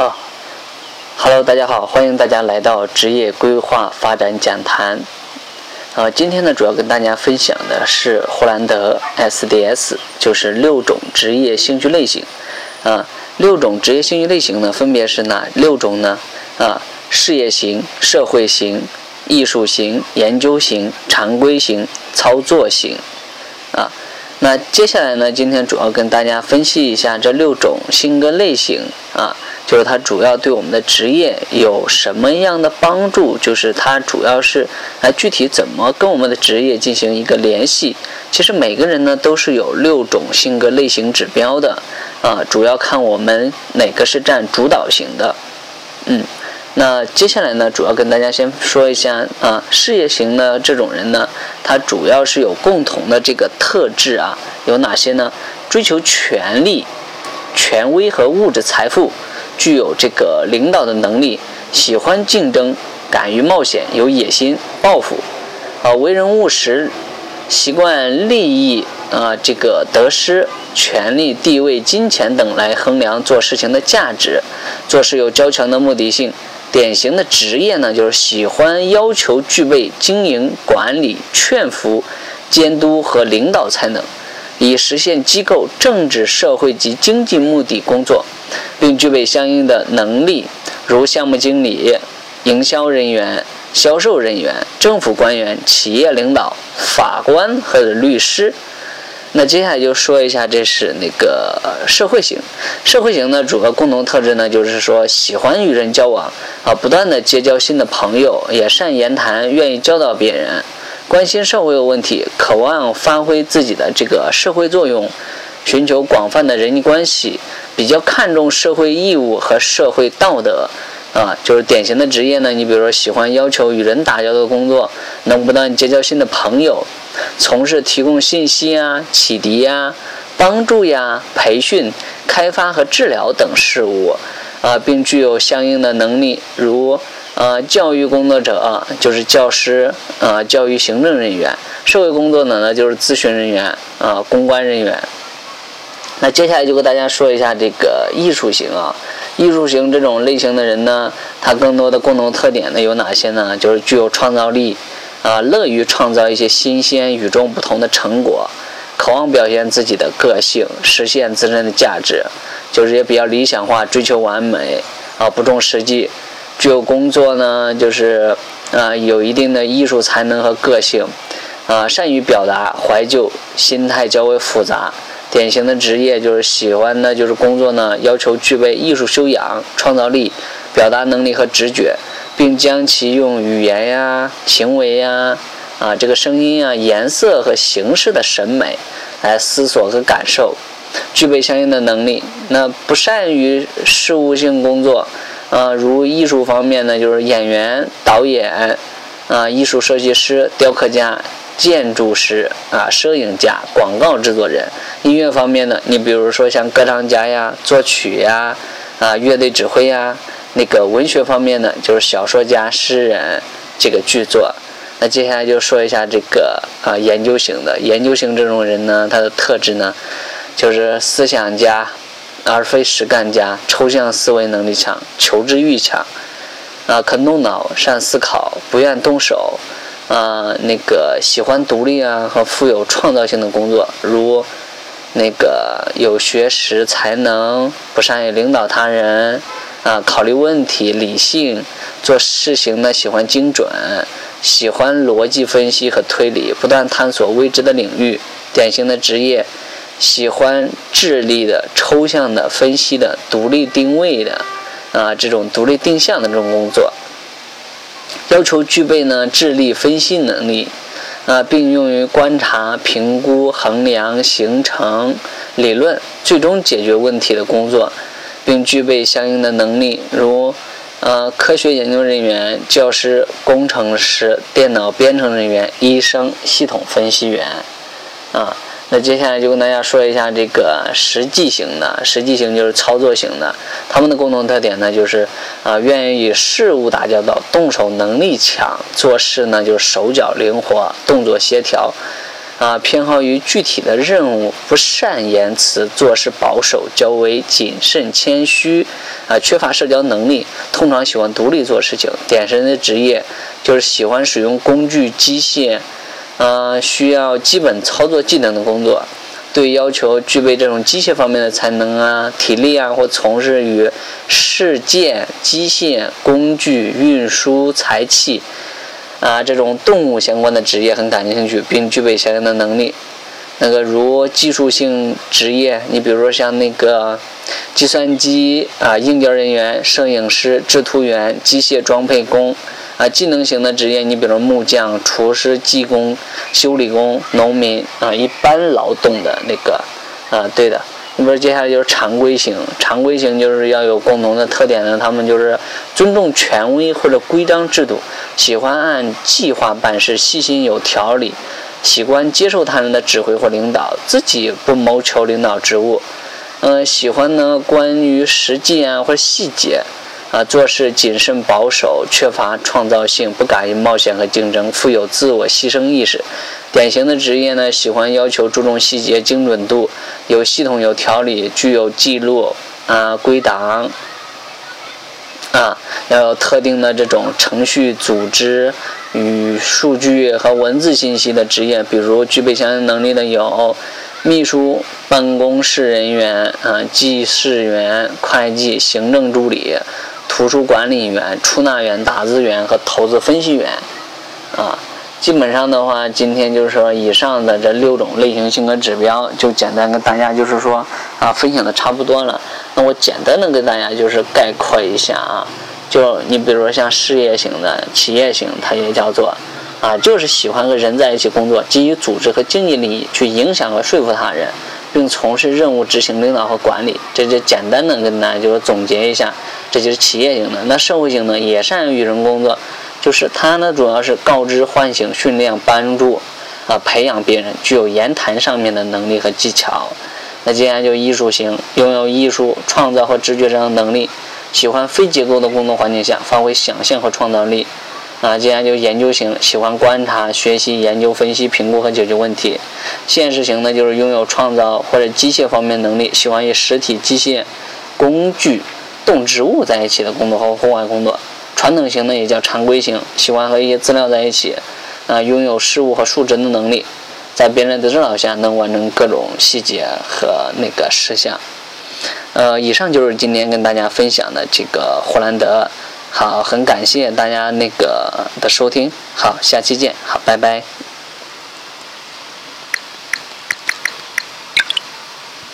啊，Hello，大家好，欢迎大家来到职业规划发展讲坛。啊，今天呢，主要跟大家分享的是霍兰德 SDS，就是六种职业兴趣类型。啊，六种职业兴趣类型呢，分别是哪六种呢？啊，事业型、社会型、艺术型、研究型、常规型、操作型。那接下来呢？今天主要跟大家分析一下这六种性格类型啊，就是它主要对我们的职业有什么样的帮助？就是它主要是来具体怎么跟我们的职业进行一个联系？其实每个人呢都是有六种性格类型指标的啊，主要看我们哪个是占主导型的，嗯。那接下来呢，主要跟大家先说一下啊，事业型的这种人呢，他主要是有共同的这个特质啊，有哪些呢？追求权力、权威和物质财富，具有这个领导的能力，喜欢竞争，敢于冒险，有野心、抱负，啊，为人务实，习惯利益啊，这个得失、权力、地位、金钱等来衡量做事情的价值，做事有较强的目的性。典型的职业呢，就是喜欢要求具备经营管理、劝服、监督和领导才能，以实现机构政治、社会及经济目的工作，并具备相应的能力，如项目经理、营销人员、销售人员、政府官员、企业领导、法官或者律师。那接下来就说一下，这是那个社会型。社会型呢，主要共同特质呢，就是说喜欢与人交往啊，不断的结交新的朋友，也善言谈，愿意教导别人，关心社会问题，渴望发挥自己的这个社会作用，寻求广泛的人际关系，比较看重社会义务和社会道德啊，就是典型的职业呢。你比如说，喜欢要求与人打交道的工作，能不断结交新的朋友。从事提供信息啊、启迪呀、帮助呀、培训、开发和治疗等事务，啊，并具有相应的能力，如呃教育工作者就是教师，呃教育行政人员；社会工作者呢就是咨询人员，啊公关人员。那接下来就跟大家说一下这个艺术型啊，艺术型这种类型的人呢，他更多的共同特点呢有哪些呢？就是具有创造力。啊，乐于创造一些新鲜、与众不同的成果，渴望表现自己的个性，实现自身的价值，就是也比较理想化，追求完美，啊，不重实际。具有工作呢，就是啊，有一定的艺术才能和个性，啊，善于表达，怀旧，心态较为复杂。典型的职业就是喜欢的，就是工作呢，要求具备艺术修养、创造力、表达能力和直觉。并将其用语言呀、行为呀、啊这个声音啊、颜色和形式的审美来思索和感受，具备相应的能力。那不善于事务性工作，啊，如艺术方面呢，就是演员、导演，啊，艺术设计师、雕刻家、建筑师，啊，摄影家、广告制作人。音乐方面呢，你比如说像歌唱家呀、作曲呀、啊，乐队指挥呀。那个文学方面呢，就是小说家、诗人这个剧作。那接下来就说一下这个啊研究型的，研究型这种人呢，他的特质呢，就是思想家，而非实干家，抽象思维能力强，求知欲强，啊，肯动脑，善思考，不愿动手，啊，那个喜欢独立啊和富有创造性的工作，如那个有学识才能，不善于领导他人。啊，考虑问题理性，做事情呢喜欢精准，喜欢逻辑分析和推理，不断探索未知的领域。典型的职业，喜欢智力的、抽象的、分析的、独立定位的，啊，这种独立定向的这种工作。要求具备呢智力分析能力，啊，并用于观察、评估、衡量、形成理论，最终解决问题的工作。并具备相应的能力，如，呃，科学研究人员、教师、工程师、电脑编程人员、医生、系统分析员，啊，那接下来就跟大家说一下这个实际型的，实际型就是操作型的，他们的共同特点呢就是，啊，愿意与事物打交道，动手能力强，做事呢就是手脚灵活，动作协调。啊，偏好于具体的任务，不善言辞，做事保守，较为谨慎谦虚，啊，缺乏社交能力，通常喜欢独立做事情。典型的职业就是喜欢使用工具、机械，呃，需要基本操作技能的工作。对要求具备这种机械方面的才能啊、体力啊，或从事与事件、机械、工具、运输、财器啊这种动物相关的职业很感兴趣，并具备相应的能力。那个如技术性职业，你比如说像那个计算机啊硬件人员、摄影师、制图员、机械装配工。啊，技能型的职业，你比如木匠、厨师、技工、修理工、农民啊，一般劳动的那个啊，对的。你比如接下来就是常规型，常规型就是要有共同的特点呢，他们就是尊重权威或者规章制度，喜欢按计划办事，细心有条理，喜欢接受他人的指挥或领导，自己不谋求领导职务。嗯，喜欢呢关于实际啊或者细节。啊，做事谨慎保守，缺乏创造性，不敢于冒险和竞争，富有自我牺牲意识。典型的职业呢，喜欢要求注重细节精准度，有系统有条理，具有记录啊归档啊，要有特定的这种程序组织与数据和文字信息的职业，比如具备相应能力的有秘书、办公室人员啊、记事员、会计、行政助理。图书管理员、出纳员、打字员和投资分析员，啊，基本上的话，今天就是说以上的这六种类型性格指标，就简单跟大家就是说啊，分享的差不多了。那我简单的跟大家就是概括一下啊，就你比如说像事业型的、企业型，它也叫做啊，就是喜欢和人在一起工作，基于组织和经济利益去影响和说服他人。并从事任务执行、领导和管理，这就简单的跟大家就是总结一下，这就是企业型的。那社会型呢，也善于与人工作，就是他呢主要是告知、唤醒、训练、帮助啊培养别人，具有言谈上面的能力和技巧。那接下来就艺术型，拥有艺术创造和直觉上的能力，喜欢非结构的工作环境下发挥想象和创造力。啊，接下来就研究型，喜欢观察、学习、研究、分析、评估和解决问题；现实型呢，就是拥有创造或者机械方面能力，喜欢与实体机械、工具、动植物在一起的工作和户外工作；传统型的，也叫常规型，喜欢和一些资料在一起，啊，拥有事物和数值的能力，在别人的指导下能完成各种细节和那个事项。呃，以上就是今天跟大家分享的这个霍兰德。好，很感谢大家那个的收听，好，下期见，好，拜拜。